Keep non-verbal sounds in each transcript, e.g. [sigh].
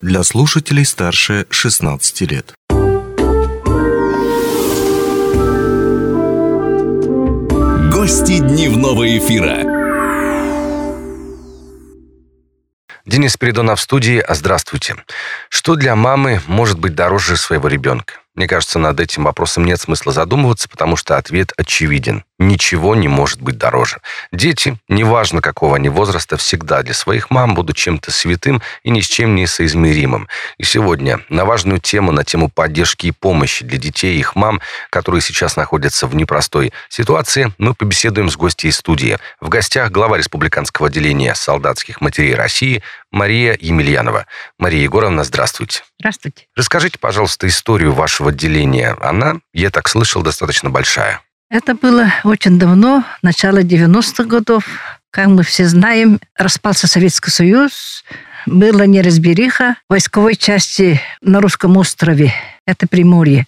для слушателей старше 16 лет. Гости дневного эфира. Денис Передонов в студии. А Здравствуйте. Что для мамы может быть дороже своего ребенка? Мне кажется, над этим вопросом нет смысла задумываться, потому что ответ очевиден. Ничего не может быть дороже. Дети, неважно какого они возраста, всегда для своих мам будут чем-то святым и ни с чем не соизмеримым. И сегодня на важную тему, на тему поддержки и помощи для детей и их мам, которые сейчас находятся в непростой ситуации, мы побеседуем с гостьей студии. В гостях глава республиканского отделения солдатских матерей России Мария Емельянова. Мария Егоровна, здравствуйте. Здравствуйте. Расскажите, пожалуйста, историю вашего отделения. Она, я так слышал, достаточно большая. Это было очень давно, начало 90-х годов. Как мы все знаем, распался Советский Союз, была неразбериха войсковой части на русском острове. Это Приморье.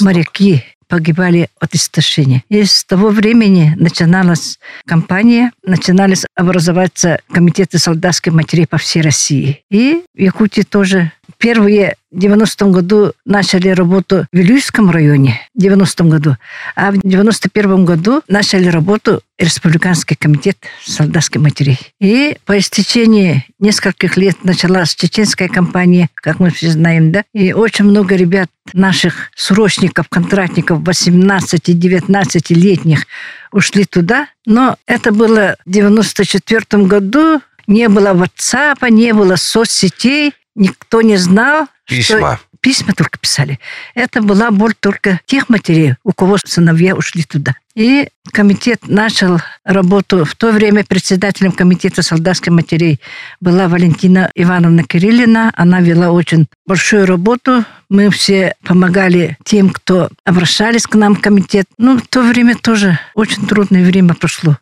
Моряки погибали от истощения. И с того времени начиналась кампания, начинались образоваться комитеты солдатских матерей по всей России. И в Якутии тоже первые в 90-м году начали работу в Вилюйском районе, в 90-м году, а в 91-м году начали работу Республиканский комитет солдатских матерей. И по истечении нескольких лет началась чеченская кампания, как мы все знаем, да, и очень много ребят наших срочников, контрактников 18-19-летних ушли туда, но это было в 94 году, не было WhatsApp, не было соцсетей, никто не знал, Письма. что письма только писали. Это была боль только тех матерей, у кого сыновья ушли туда. И комитет начал работу. В то время председателем комитета солдатских матерей была Валентина Ивановна Кириллина. Она вела очень большую работу. Мы все помогали тем, кто обращались к нам в комитет. Ну, в то время тоже очень трудное время прошло.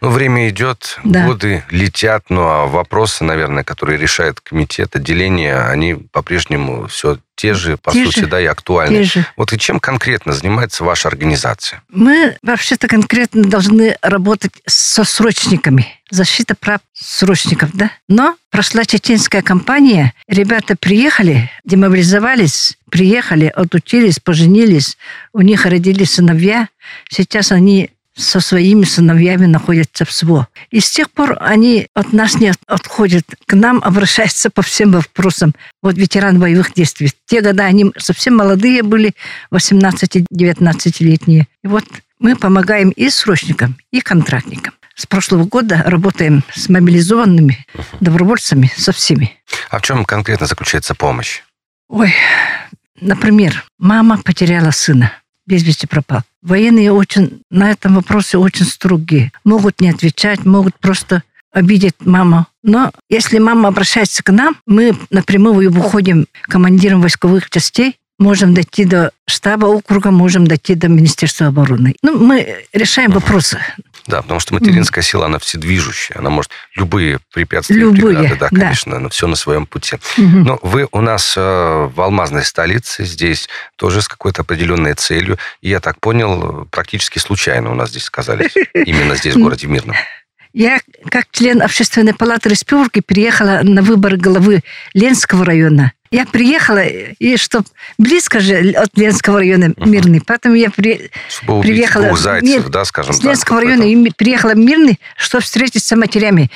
Ну, время идет, Да. годы летят, ну, а вопросы, наверное, которые решает комитет отделения, они по-прежнему все те же, по Те сути, же, да, и актуальны. Те же. Вот и чем конкретно занимается ваша организация? Мы вообще-то конкретно должны работать со срочниками. Защита прав срочников, да? Но прошла чеченская кампания, ребята приехали, демобилизовались, приехали, отучились, поженились, у них родились сыновья. Сейчас они со своими сыновьями находятся в СВО. И с тех пор они от нас не от- отходят, к нам обращаются по всем вопросам. Вот ветеран боевых действий. В те годы они совсем молодые были, 18-19-летние. И вот мы помогаем и срочникам, и контрактникам. С прошлого года работаем с мобилизованными добровольцами, со всеми. А в чем конкретно заключается помощь? Ой, например, мама потеряла сына, без вести пропал. Военные очень на этом вопросе очень строгие. Могут не отвечать, могут просто обидеть маму. Но если мама обращается к нам, мы напрямую выходим командиром войсковых частей, можем дойти до штаба округа, можем дойти до Министерства обороны. Ну, мы решаем вопросы. Да, потому что материнская сила, она вседвижущая, она может любые препятствия, Любые, преграды, да, да. конечно, но все на своем пути. Мгм. Но вы у нас э, в алмазной столице, здесь тоже с какой-то определенной целью. И я так понял, практически случайно у нас здесь оказались. Именно здесь, в городе Мирном. Я, как член общественной палаты республики, приехала на выборы главы Ленского района. Я приехала, и чтоб близко же от Ленского района Мирный, поэтому я при- Чтобы убить приехала двух зайцев, Нет, да, скажем с так. Ленского в района и приехала Мирный, чтобы встретиться с матерями.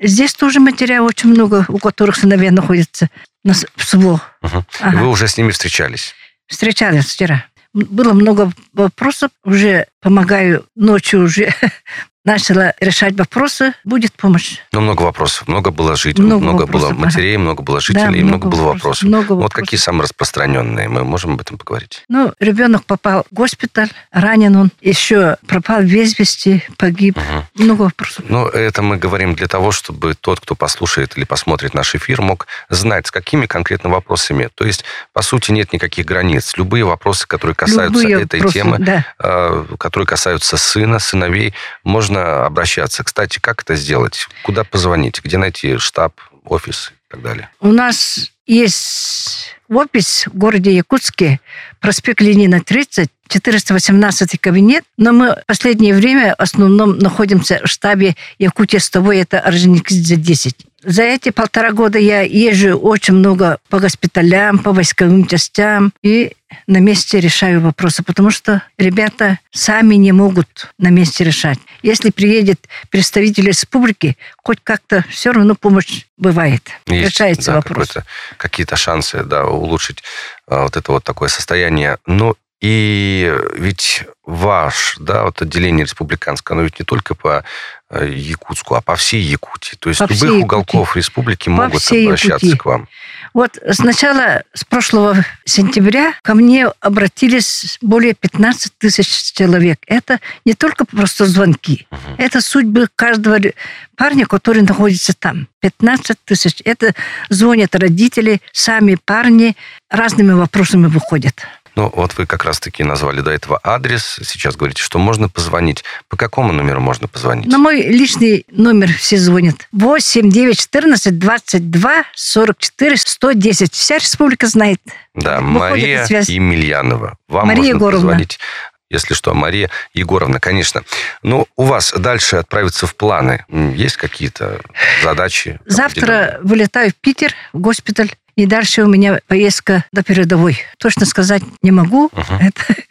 Здесь тоже матеря очень много, у которых сыновья находятся на СВО. И Ага. Вы уже с ними встречались. Встречались вчера. Было много вопросов, уже помогаю ночью уже [laughs] начала решать вопросы, будет помощь. Ну, много вопросов. Много было жителей, много, Много было вопросов, матерей, много было жителей, Да, много, было вопросов. Много Вот вопросов. какие самые распространенные? Мы можем об этом поговорить? Ну, ребенок попал в госпиталь, ранен он, еще пропал без вести, погиб. Мгм. Много вопросов. Ну, это мы говорим для того, чтобы тот, кто послушает или посмотрит наш эфир, мог знать, с какими конкретно вопросами. То есть, по сути, нет никаких границ. Любые вопросы, которые касаются Любые этой вопросы, темы, Да. э, которые касаются сына, сыновей, можно обращаться. Кстати, как это сделать? Куда позвонить? Где найти штаб, офис и так далее? У нас есть офис в городе Якутске, проспект Ленина, 30, 418 кабинет, но мы в последнее время в основном находимся в штабе Якутия 100, это Орджоникидзе 10. За эти полтора года я езжу очень много по госпиталям, по войсковым частям и на месте решаю вопросы, потому что ребята сами не могут на месте решать. Если приедет представитель республики, хоть как-то все равно помощь бывает. Есть, Решается да, вопрос. Какие-то шансы, да, улучшить а, вот это вот такое состояние. Ну, и ведь ваш, да, вот отделение республиканское, оно ведь не только по э, Якутску, а по всей Якутии. То есть По любых уголков республики могут всей обращаться Якутии. к вам. Вот с начала, с прошлого сентября ко мне обратились более 15 тысяч человек. Это не только просто звонки. Это судьбы каждого парня, который находится там. 15 тысяч. Это звонят родители, сами парни, разными вопросами выходят. Ну, вот вы как раз-таки назвали до этого адрес. Сейчас говорите, что можно позвонить. По какому номеру можно позвонить? На мой личный номер все звонят. 8 9 14 22 44 110. Вся республика знает. Да, Выходит Мария. Емельянова. Вам Мария можно Егоровна. позвонить. Если что, Мария Егоровна, конечно. Ну, у вас дальше отправиться в планы. Есть какие-то задачи? Завтра вылетаю в Питер, в госпиталь. И дальше у меня поездка до передовой. Точно сказать не могу. Мгм. Это,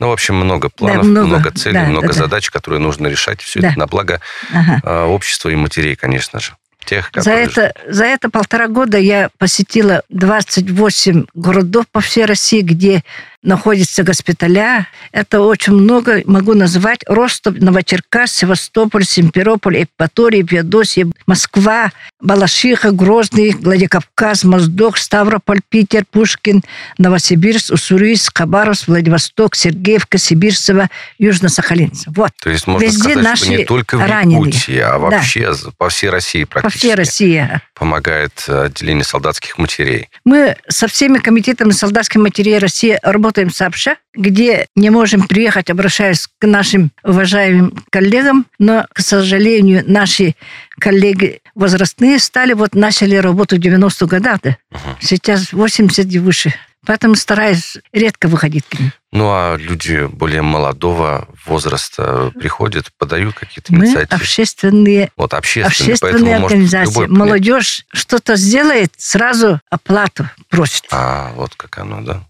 Ну, в общем, много планов, много, много, целей, да, много да, да. задач, которые нужно решать. Все Да. это на благо ага. э, общества и матерей, конечно же. Тех, За это, за это полтора года я посетила 28 городов по всей России, где находятся госпиталя. Это очень много. Могу назвать Ростов, Новочеркасск, Севастополь, Симферополь, Евпатория, Феодосия, Москва, Балашиха, Грозный, Владикавказ, Моздок, Ставрополь, Питер, Пушкин, Новосибирск, Уссурийск, Хабаровск, Владивосток, Сергеевка, Сибирцево, Южно-Сахалинск. Вот. То есть можно Везде сказать, что не наши только в раненые. Якутии, а Да. вообще за- по всей России По практически всей России. помогает э, отделение солдатских матерей. Мы со всеми комитетами солдатской матерей России работаем сообща, где не можем приехать, обращаясь к нашим уважаемым коллегам, но, к сожалению, наши коллеги возрастные стали, вот начали работу в 90-х годах, да. сейчас 80 и выше. Поэтому стараюсь редко выходить к ним. Ну, а люди более молодого возраста приходят, подают какие-то Мы инициативы. общественные, Вот общественные, общественные поэтому может организации. любой. Молодежь что-то сделает, сразу оплату просит. А, вот как оно, да.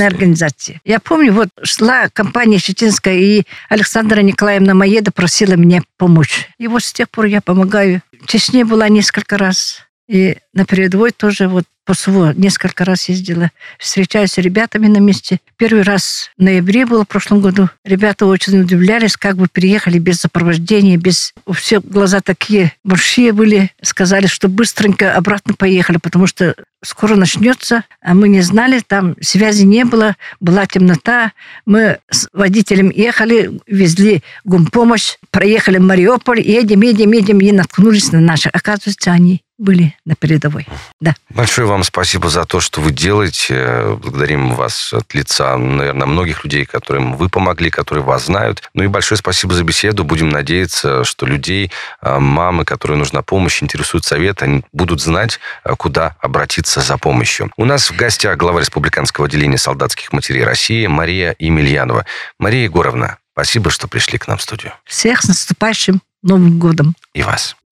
зрения. организация. Я помню, вот шла компания Щетинская, и Александра Николаевна Маеда просила мне помочь. И вот с тех пор я помогаю. В Чечне была несколько раз. И на передовой тоже вот по СВО несколько раз ездила. Встречаюсь с ребятами на месте. Первый раз в ноябре было в прошлом году. Ребята очень удивлялись, как бы приехали без сопровождения, без... Все глаза такие большие были. Сказали, что быстренько обратно поехали, потому что скоро начнется, а мы не знали, там связи не было, была темнота. Мы с водителем ехали, везли гумпомощь, проехали Мариуполь, едем, едем, едем, и наткнулись на наши. Оказывается, они были на передовой. Да. Большое вам спасибо за то, что вы делаете. Благодарим вас от лица, наверное, многих людей, которым вы помогли, которые вас знают. Ну и большое спасибо за беседу. Будем надеяться, что людей, а, мамы, которым нужна помощь, интересует совет, они будут знать, а, куда обратиться за помощью. У нас в гостях глава Республиканского отделения солдатских матерей России Мария Емельянова. Мария Егоровна, спасибо, что пришли к нам в студию. Всех с наступающим Новым годом! И вас.